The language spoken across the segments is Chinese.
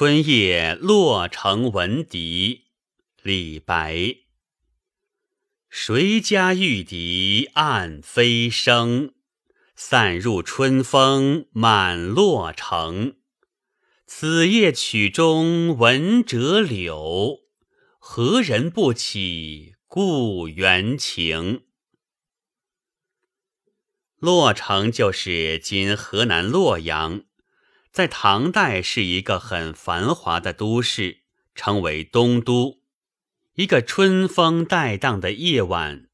春夜洛城闻笛，李白。谁家玉笛暗飞声？散入春风满洛城。此夜曲中闻折柳，何人不起故园情？洛城就是今河南洛阳。在唐代是一个很繁华的都市，称为东都。一个春风带荡的夜晚，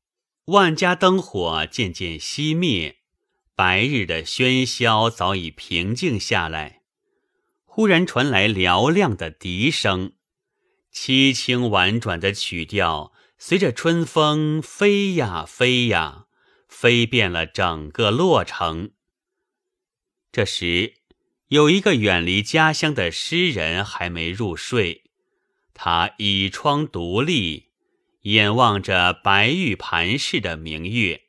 万家灯火渐渐熄灭，白日的喧嚣早已平静下来。忽然传来嘹亮的笛声，凄清婉转的曲调随着春风飞呀飞呀，飞遍了整个洛城。这时。有一个远离家乡的诗人还没入睡，他倚窗独立，眼望着白玉盘似的明月，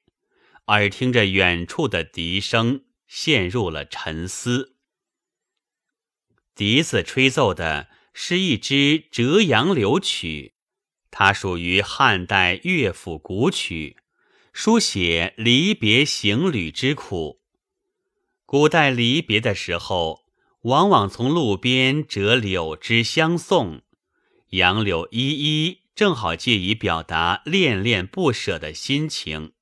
耳听着远处的笛声，陷入了沉思。笛子吹奏的是一支《折杨柳曲》，它属于汉代乐府古曲，书写离别行旅之苦。古代离别的时候，往往从路边折柳枝相送，杨柳依依，正好借以表达恋恋不舍的心情。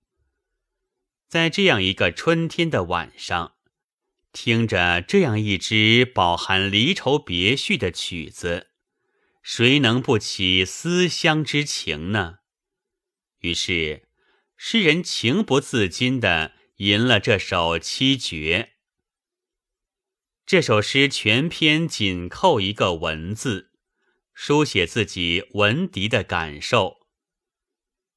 在这样一个春天的晚上，听着这样一支饱含离愁别绪的曲子，谁能不起思乡之情呢？于是，诗人情不自禁地吟了这首七绝。这首诗全篇紧扣一个“闻”字，书写自己闻笛的感受。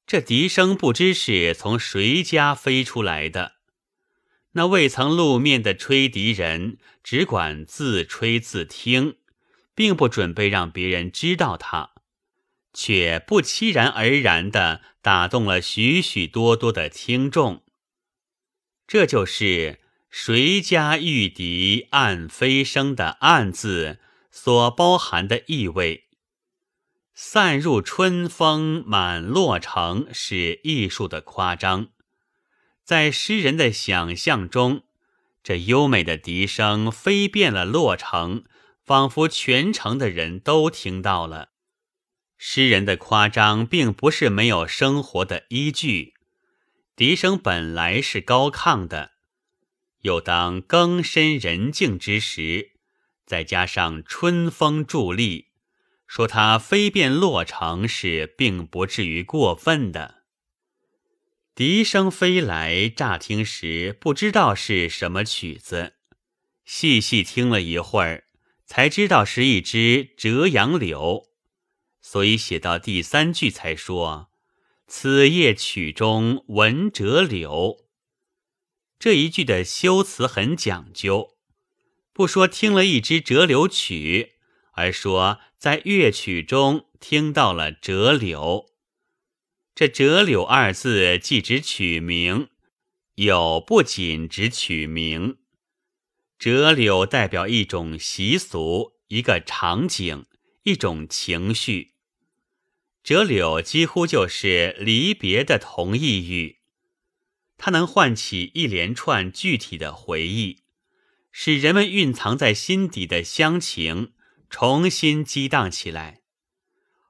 这笛声不知是从谁家飞出来的，那未曾露面的吹笛人只管自吹自听，并不准备让别人知道他，却不期然而然地打动了许许多多的听众。这就是。谁家玉笛暗飞声的“暗”字所包含的意味，散入春风满洛城是艺术的夸张。在诗人的想象中，这优美的笛声飞遍了洛城，仿佛全城的人都听到了。诗人的夸张并不是没有生活的依据，笛声本来是高亢的。又当更深人静之时，再加上春风助力，说它飞遍洛城是并不至于过分的。笛声飞来，乍听时不知道是什么曲子，细细听了一会儿，才知道是一支折杨柳，所以写到第三句才说：“此夜曲中闻折柳。”这一句的修辞很讲究，不说听了一支折柳曲，而说在乐曲中听到了折柳。这“折柳”二字既指曲名，又不仅指曲名。折柳代表一种习俗、一个场景、一种情绪。折柳几乎就是离别的同义语。它能唤起一连串具体的回忆，使人们蕴藏在心底的乡情重新激荡起来。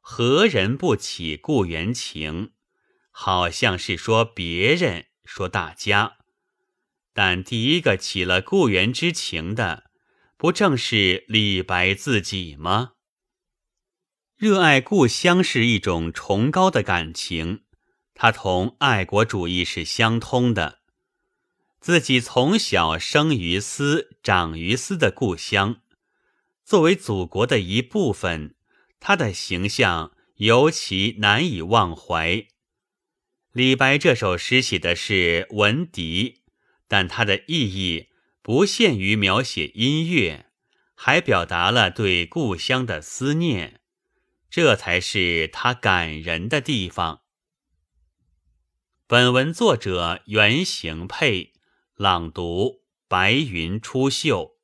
何人不起故园情？好像是说别人，说大家。但第一个起了故园之情的，不正是李白自己吗？热爱故乡是一种崇高的感情。他同爱国主义是相通的。自己从小生于斯、长于斯的故乡，作为祖国的一部分，他的形象尤其难以忘怀。李白这首诗写的是闻笛，但它的意义不限于描写音乐，还表达了对故乡的思念，这才是他感人的地方。本文作者原形配朗读：白云出岫。